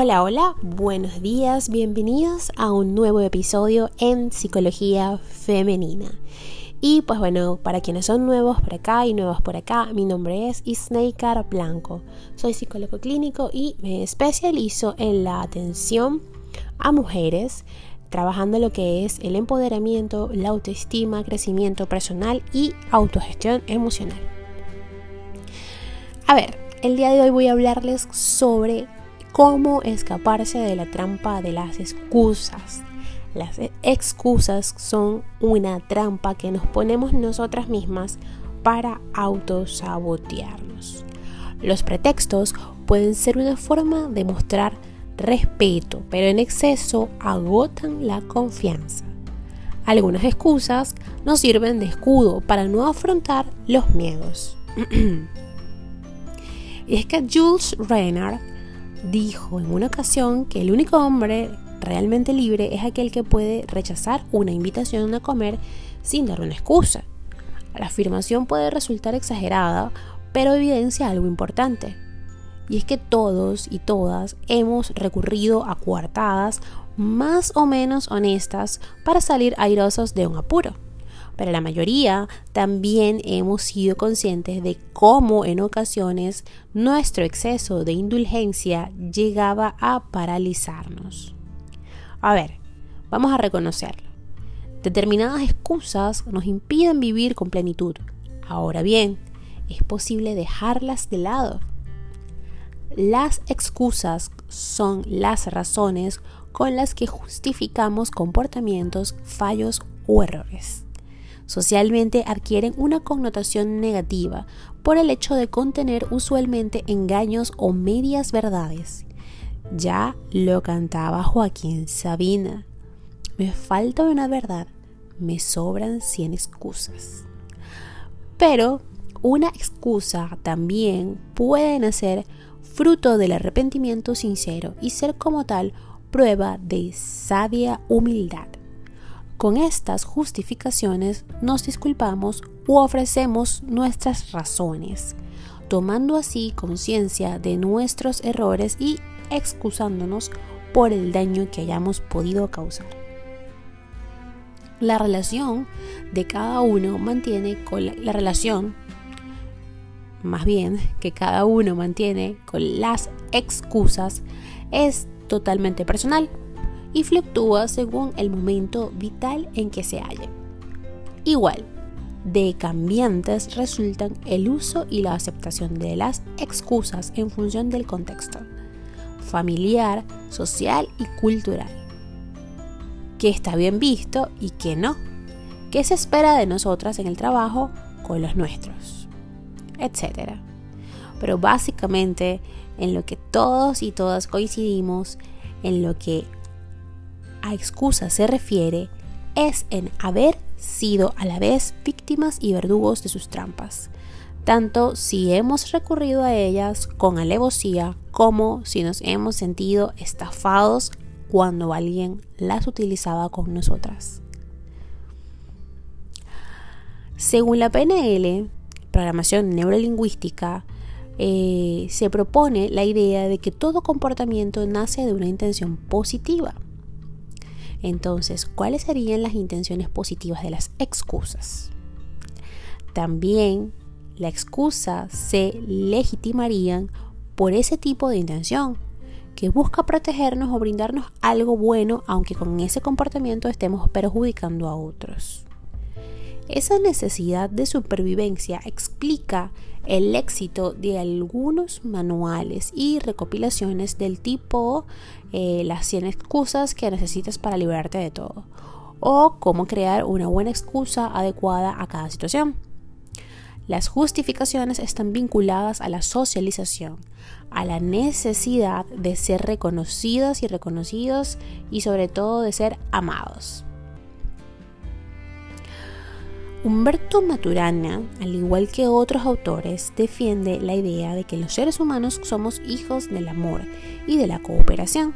Hola, hola, buenos días, bienvenidos a un nuevo episodio en Psicología Femenina. Y pues bueno, para quienes son nuevos por acá y nuevos por acá, mi nombre es Isneikar Blanco. Soy psicólogo clínico y me especializo en la atención a mujeres, trabajando lo que es el empoderamiento, la autoestima, crecimiento personal y autogestión emocional. A ver, el día de hoy voy a hablarles sobre cómo escaparse de la trampa de las excusas. Las excusas son una trampa que nos ponemos nosotras mismas para autosabotearnos. Los pretextos pueden ser una forma de mostrar respeto, pero en exceso agotan la confianza. Algunas excusas nos sirven de escudo para no afrontar los miedos. y es que Jules Renard dijo en una ocasión que el único hombre realmente libre es aquel que puede rechazar una invitación a comer sin dar una excusa. La afirmación puede resultar exagerada, pero evidencia algo importante. Y es que todos y todas hemos recurrido a coartadas más o menos honestas para salir airosos de un apuro pero la mayoría también hemos sido conscientes de cómo en ocasiones nuestro exceso de indulgencia llegaba a paralizarnos. A ver, vamos a reconocerlo. Determinadas excusas nos impiden vivir con plenitud. Ahora bien, es posible dejarlas de lado. Las excusas son las razones con las que justificamos comportamientos, fallos o errores socialmente adquieren una connotación negativa por el hecho de contener usualmente engaños o medias verdades. Ya lo cantaba Joaquín Sabina. Me falta una verdad, me sobran cien excusas. Pero una excusa también puede nacer fruto del arrepentimiento sincero y ser como tal prueba de sabia humildad. Con estas justificaciones nos disculpamos u ofrecemos nuestras razones, tomando así conciencia de nuestros errores y excusándonos por el daño que hayamos podido causar. La relación de cada uno mantiene con la, la relación más bien que cada uno mantiene con las excusas es totalmente personal y fluctúa según el momento vital en que se halle. Igual, de cambiantes resultan el uso y la aceptación de las excusas en función del contexto familiar, social y cultural. ¿Qué está bien visto y qué no? ¿Qué se espera de nosotras en el trabajo con los nuestros? Etcétera. Pero básicamente en lo que todos y todas coincidimos, en lo que a excusa se refiere es en haber sido a la vez víctimas y verdugos de sus trampas, tanto si hemos recurrido a ellas con alevosía como si nos hemos sentido estafados cuando alguien las utilizaba con nosotras. Según la PNL, programación neurolingüística, eh, se propone la idea de que todo comportamiento nace de una intención positiva entonces, ¿cuáles serían las intenciones positivas de las excusas? También la excusa se legitimarían por ese tipo de intención que busca protegernos o brindarnos algo bueno aunque con ese comportamiento estemos perjudicando a otros. Esa necesidad de supervivencia explica el éxito de algunos manuales y recopilaciones del tipo eh, las 100 excusas que necesitas para librarte de todo o cómo crear una buena excusa adecuada a cada situación. Las justificaciones están vinculadas a la socialización, a la necesidad de ser reconocidas y reconocidos y sobre todo de ser amados. Humberto Maturana, al igual que otros autores, defiende la idea de que los seres humanos somos hijos del amor y de la cooperación,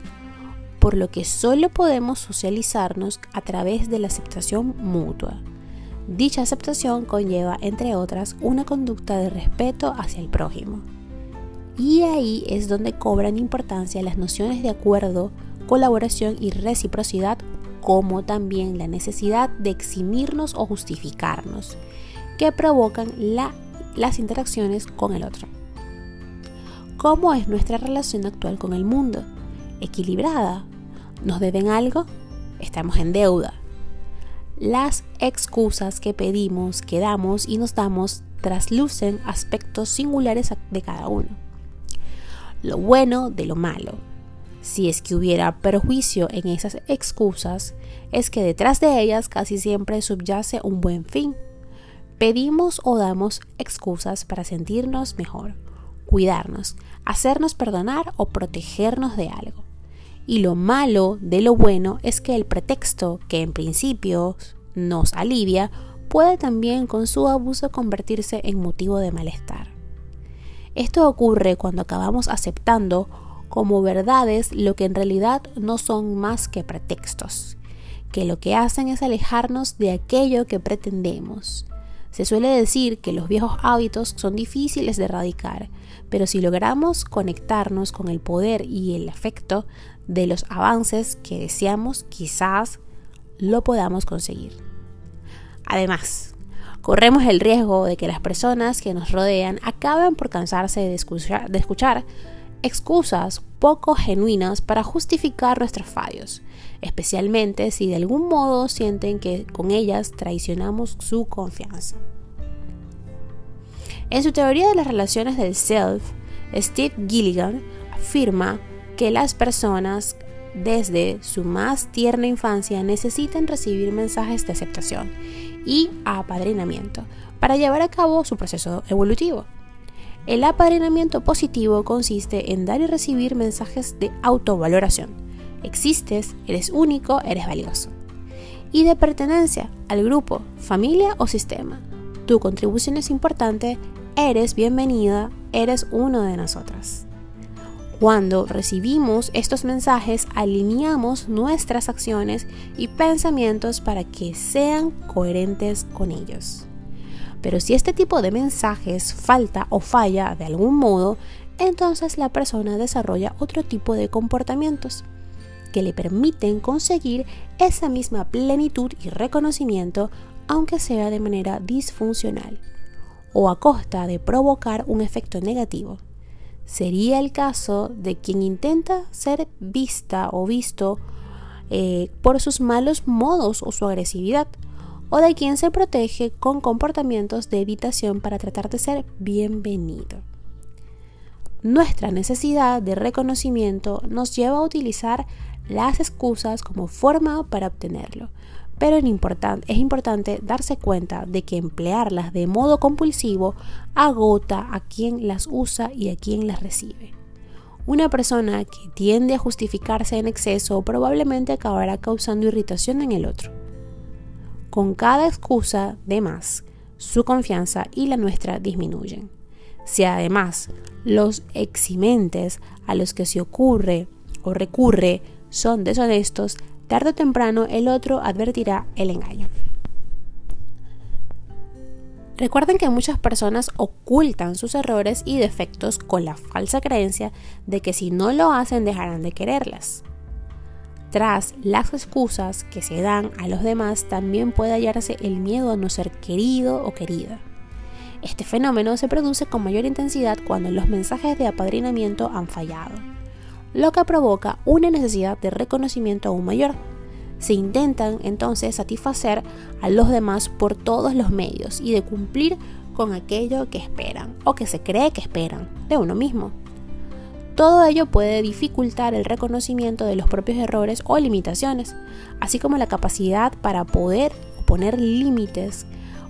por lo que solo podemos socializarnos a través de la aceptación mutua. Dicha aceptación conlleva, entre otras, una conducta de respeto hacia el prójimo. Y ahí es donde cobran importancia las nociones de acuerdo, colaboración y reciprocidad, como también la necesidad de eximirnos o justificarnos, que provocan las interacciones con el otro. ¿Cómo es nuestra relación actual con el mundo? ¿Equilibrada? ¿Nos deben algo? ¿Estamos en deuda? Las excusas que pedimos, que damos y nos damos traslucen aspectos singulares de cada uno. Lo bueno de lo malo. Si es que hubiera perjuicio en esas excusas, es que detrás de ellas casi siempre subyace un buen fin. Pedimos o damos excusas para sentirnos mejor, cuidarnos, hacernos perdonar o protegernos de algo. Y lo malo de lo bueno es que el pretexto, que en principio nos alivia, puede también con su abuso convertirse en motivo de malestar. Esto ocurre cuando acabamos aceptando como verdades lo que en realidad no son más que pretextos, que lo que hacen es alejarnos de aquello que pretendemos. Se suele decir que los viejos hábitos son difíciles de erradicar, pero si logramos conectarnos con el poder y el efecto de los avances que deseamos, quizás lo podamos conseguir. Además, corremos el riesgo de que las personas que nos rodean acaben por cansarse de escuchar, de escuchar excusas poco genuinas para justificar nuestros fallos, especialmente si de algún modo sienten que con ellas traicionamos su confianza. En su teoría de las relaciones del self, Steve Gilligan afirma que las personas desde su más tierna infancia necesitan recibir mensajes de aceptación y apadrinamiento para llevar a cabo su proceso evolutivo. El apadrinamiento positivo consiste en dar y recibir mensajes de autovaloración. Existes, eres único, eres valioso. Y de pertenencia al grupo, familia o sistema. Tu contribución es importante eres bienvenida, eres uno de nosotras. Cuando recibimos estos mensajes, alineamos nuestras acciones y pensamientos para que sean coherentes con ellos. Pero si este tipo de mensajes falta o falla de algún modo, entonces la persona desarrolla otro tipo de comportamientos que le permiten conseguir esa misma plenitud y reconocimiento, aunque sea de manera disfuncional o a costa de provocar un efecto negativo. Sería el caso de quien intenta ser vista o visto eh, por sus malos modos o su agresividad, o de quien se protege con comportamientos de evitación para tratar de ser bienvenido. Nuestra necesidad de reconocimiento nos lleva a utilizar las excusas como forma para obtenerlo, pero es importante darse cuenta de que emplearlas de modo compulsivo agota a quien las usa y a quien las recibe. Una persona que tiende a justificarse en exceso probablemente acabará causando irritación en el otro. Con cada excusa de más, su confianza y la nuestra disminuyen. Si además los eximentes a los que se ocurre o recurre son deshonestos, tarde o temprano el otro advertirá el engaño. Recuerden que muchas personas ocultan sus errores y defectos con la falsa creencia de que si no lo hacen dejarán de quererlas. Tras las excusas que se dan a los demás también puede hallarse el miedo a no ser querido o querida. Este fenómeno se produce con mayor intensidad cuando los mensajes de apadrinamiento han fallado lo que provoca una necesidad de reconocimiento aún mayor. Se intentan entonces satisfacer a los demás por todos los medios y de cumplir con aquello que esperan o que se cree que esperan de uno mismo. Todo ello puede dificultar el reconocimiento de los propios errores o limitaciones, así como la capacidad para poder poner límites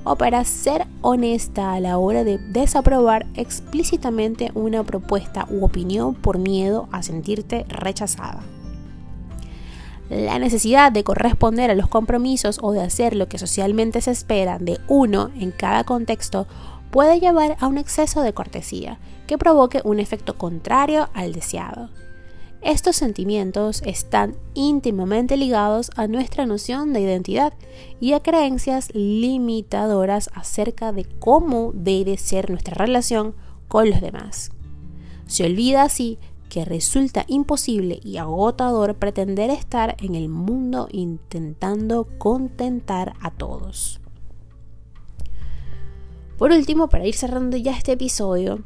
o para ser honesta a la hora de desaprobar explícitamente una propuesta u opinión por miedo a sentirte rechazada. La necesidad de corresponder a los compromisos o de hacer lo que socialmente se espera de uno en cada contexto puede llevar a un exceso de cortesía que provoque un efecto contrario al deseado. Estos sentimientos están íntimamente ligados a nuestra noción de identidad y a creencias limitadoras acerca de cómo debe ser nuestra relación con los demás. Se olvida así que resulta imposible y agotador pretender estar en el mundo intentando contentar a todos. Por último, para ir cerrando ya este episodio,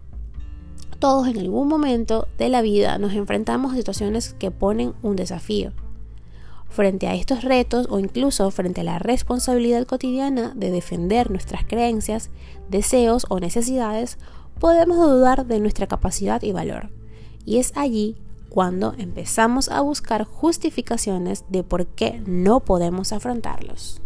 todos en algún momento de la vida nos enfrentamos a situaciones que ponen un desafío. Frente a estos retos o incluso frente a la responsabilidad cotidiana de defender nuestras creencias, deseos o necesidades, podemos dudar de nuestra capacidad y valor. Y es allí cuando empezamos a buscar justificaciones de por qué no podemos afrontarlos.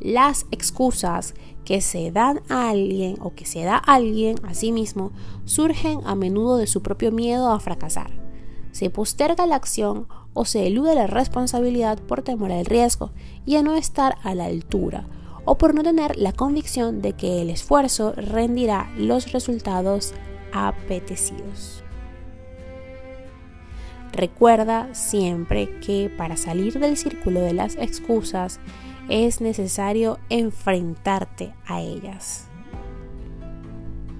Las excusas que se dan a alguien o que se da a alguien a sí mismo surgen a menudo de su propio miedo a fracasar. Se posterga la acción o se elude la responsabilidad por temor al riesgo y a no estar a la altura o por no tener la convicción de que el esfuerzo rendirá los resultados apetecidos. Recuerda siempre que para salir del círculo de las excusas es necesario enfrentarte a ellas.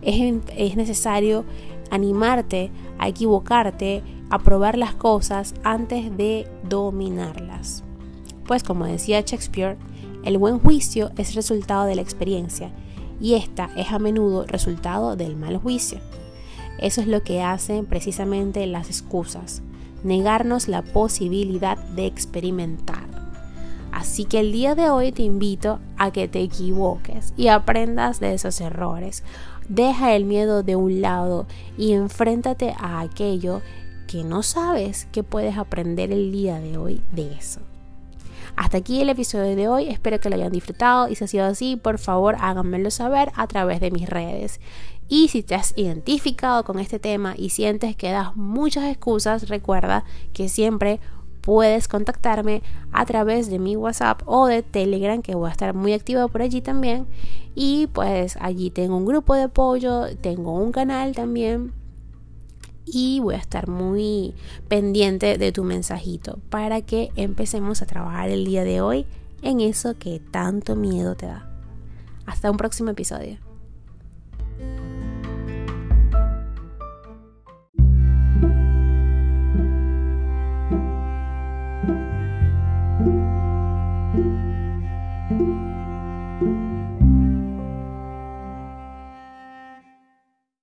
Es, necesario animarte a equivocarte, a probar las cosas antes de dominarlas. Pues como decía Shakespeare, el buen juicio es resultado de la experiencia y esta es a menudo resultado del mal juicio. Eso es lo que hacen precisamente las excusas negarnos la posibilidad de experimentar. Así que el día de hoy te invito a que te equivoques y aprendas de esos errores. Deja el miedo de un lado y enfréntate a aquello que no sabes que puedes aprender el día de hoy de eso. Hasta aquí el episodio de hoy, espero que lo hayan disfrutado y si ha sido así, por favor háganmelo saber a través de mis redes. Y si te has identificado con este tema y sientes que das muchas excusas, recuerda que siempre puedes contactarme a través de mi WhatsApp o de Telegram, que voy a estar muy activa por allí también. Y pues allí tengo un grupo de apoyo, tengo un canal también. Y voy a estar muy pendiente de tu mensajito para que empecemos a trabajar el día de hoy en eso que tanto miedo te da. Hasta un próximo episodio.